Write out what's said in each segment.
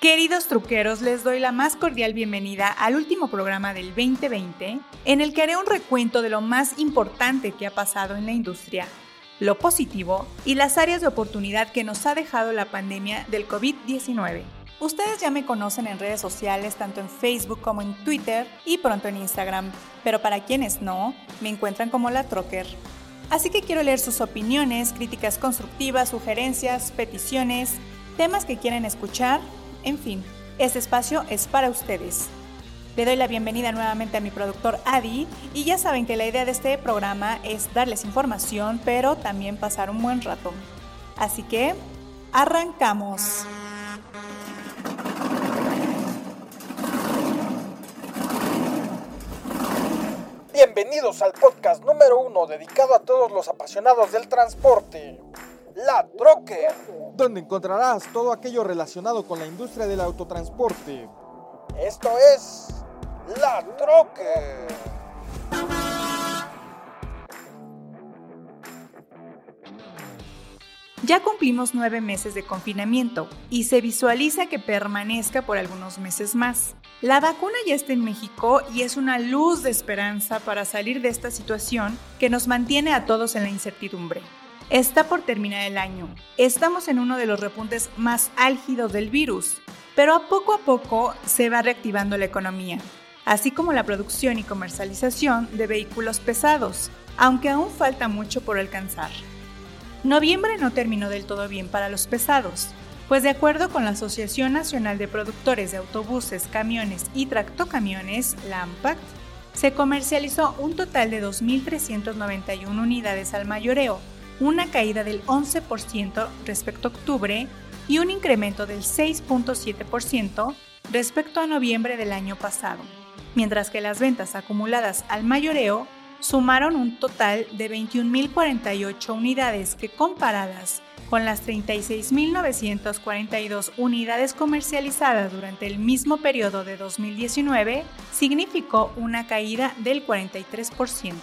Queridos truqueros, les doy la más cordial bienvenida al último programa del 2020, en el que haré un recuento de lo más importante que ha pasado en la industria, lo positivo y las áreas de oportunidad que nos ha dejado la pandemia del COVID-19. Ustedes ya me conocen en redes sociales, tanto en Facebook como en Twitter y pronto en Instagram, pero para quienes no, me encuentran como la Trocker. Así que quiero leer sus opiniones, críticas constructivas, sugerencias, peticiones, temas que quieren escuchar en fin, este espacio es para ustedes. Le doy la bienvenida nuevamente a mi productor Adi y ya saben que la idea de este programa es darles información, pero también pasar un buen rato. Así que, arrancamos. Bienvenidos al podcast número uno dedicado a todos los apasionados del transporte. La Trocker, donde encontrarás todo aquello relacionado con la industria del autotransporte. Esto es La Trocker. Ya cumplimos nueve meses de confinamiento y se visualiza que permanezca por algunos meses más. La vacuna ya está en México y es una luz de esperanza para salir de esta situación que nos mantiene a todos en la incertidumbre. Está por terminar el año. Estamos en uno de los repuntes más álgidos del virus, pero a poco a poco se va reactivando la economía, así como la producción y comercialización de vehículos pesados, aunque aún falta mucho por alcanzar. Noviembre no terminó del todo bien para los pesados, pues de acuerdo con la Asociación Nacional de Productores de Autobuses, Camiones y Tractocamiones, la AMPAC, se comercializó un total de 2.391 unidades al mayoreo, una caída del 11% respecto a octubre y un incremento del 6.7% respecto a noviembre del año pasado, mientras que las ventas acumuladas al mayoreo sumaron un total de 21.048 unidades que comparadas con las 36.942 unidades comercializadas durante el mismo periodo de 2019, significó una caída del 43%.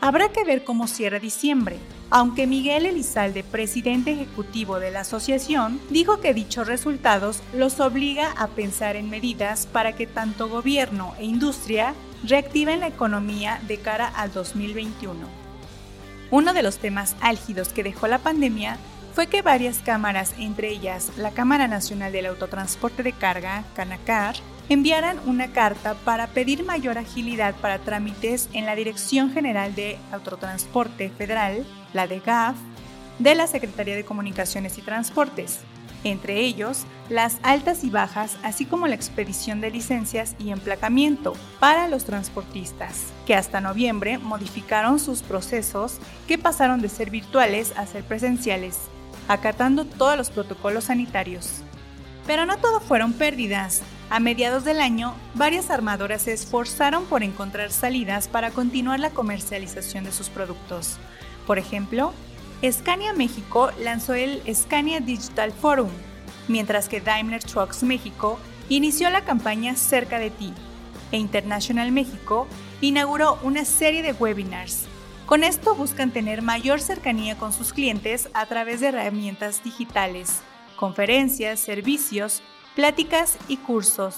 Habrá que ver cómo cierra diciembre, aunque Miguel Elizalde, presidente ejecutivo de la asociación, dijo que dichos resultados los obliga a pensar en medidas para que tanto gobierno e industria reactiven la economía de cara al 2021. Uno de los temas álgidos que dejó la pandemia fue que varias cámaras, entre ellas la Cámara Nacional del Autotransporte de Carga, Canacar, enviaran una carta para pedir mayor agilidad para trámites en la Dirección General de Autotransporte Federal, la de GAF, de la Secretaría de Comunicaciones y Transportes, entre ellos las altas y bajas, así como la expedición de licencias y emplacamiento para los transportistas, que hasta noviembre modificaron sus procesos que pasaron de ser virtuales a ser presenciales, acatando todos los protocolos sanitarios. Pero no todo fueron pérdidas. A mediados del año, varias armadoras se esforzaron por encontrar salidas para continuar la comercialización de sus productos. Por ejemplo, Scania México lanzó el Scania Digital Forum, mientras que Daimler Trucks México inició la campaña Cerca de ti, e International México inauguró una serie de webinars. Con esto buscan tener mayor cercanía con sus clientes a través de herramientas digitales conferencias, servicios, pláticas y cursos.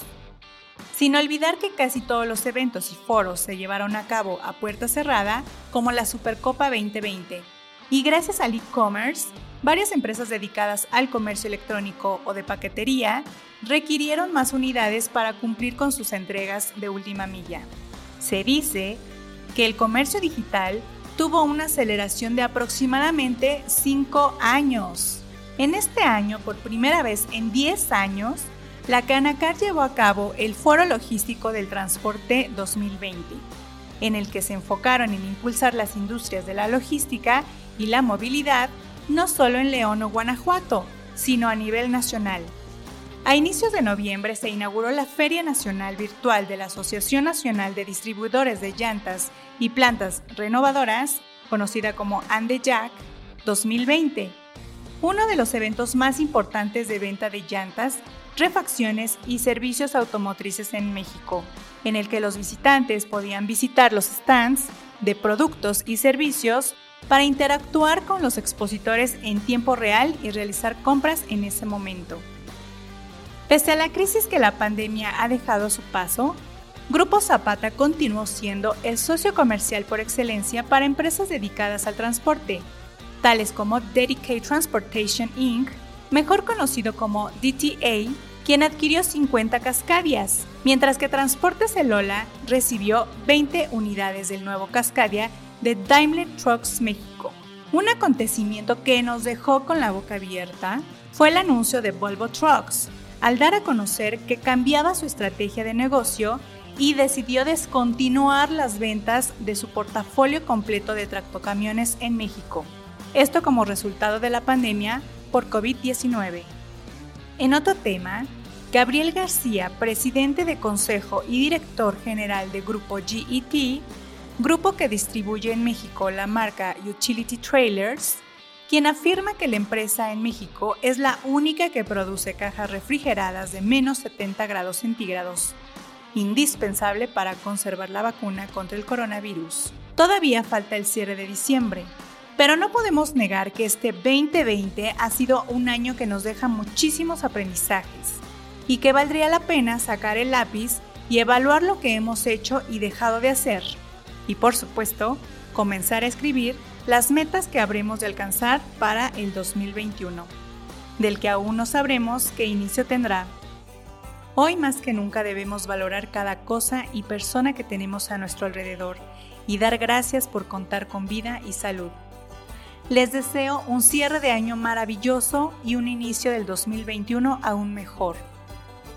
Sin olvidar que casi todos los eventos y foros se llevaron a cabo a puerta cerrada, como la Supercopa 2020. Y gracias al e-commerce, varias empresas dedicadas al comercio electrónico o de paquetería requirieron más unidades para cumplir con sus entregas de última milla. Se dice que el comercio digital tuvo una aceleración de aproximadamente 5 años. En este año, por primera vez en 10 años, la Canacar llevó a cabo el Foro Logístico del Transporte 2020, en el que se enfocaron en impulsar las industrias de la logística y la movilidad no solo en León o Guanajuato, sino a nivel nacional. A inicios de noviembre se inauguró la Feria Nacional Virtual de la Asociación Nacional de Distribuidores de Llantas y Plantas Renovadoras, conocida como ANDEJAC 2020, uno de los eventos más importantes de venta de llantas, refacciones y servicios automotrices en México, en el que los visitantes podían visitar los stands de productos y servicios para interactuar con los expositores en tiempo real y realizar compras en ese momento. Pese a la crisis que la pandemia ha dejado su paso, Grupo Zapata continuó siendo el socio comercial por excelencia para empresas dedicadas al transporte, tales como Dedicated Transportation Inc., mejor conocido como DTA, quien adquirió 50 Cascadias, mientras que Transportes Elola recibió 20 unidades del nuevo Cascadia de Daimler Trucks México. Un acontecimiento que nos dejó con la boca abierta fue el anuncio de Volvo Trucks, al dar a conocer que cambiaba su estrategia de negocio y decidió descontinuar las ventas de su portafolio completo de tractocamiones en México. Esto como resultado de la pandemia por COVID-19. En otro tema, Gabriel García, presidente de Consejo y director general de Grupo GET, grupo que distribuye en México la marca Utility Trailers, quien afirma que la empresa en México es la única que produce cajas refrigeradas de menos 70 grados centígrados indispensable para conservar la vacuna contra el coronavirus. Todavía falta el cierre de diciembre, pero no podemos negar que este 2020 ha sido un año que nos deja muchísimos aprendizajes y que valdría la pena sacar el lápiz y evaluar lo que hemos hecho y dejado de hacer. Y por supuesto, comenzar a escribir las metas que habremos de alcanzar para el 2021, del que aún no sabremos qué inicio tendrá Hoy más que nunca debemos valorar cada cosa y persona que tenemos a nuestro alrededor y dar gracias por contar con vida y salud. Les deseo un cierre de año maravilloso y un inicio del 2021 aún mejor.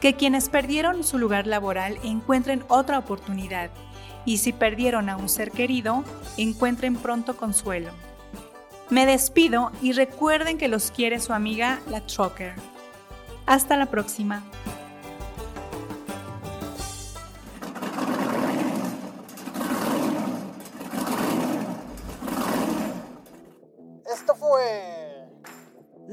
Que quienes perdieron su lugar laboral encuentren otra oportunidad y si perdieron a un ser querido, encuentren pronto consuelo. Me despido y recuerden que los quiere su amiga la Trucker. Hasta la próxima.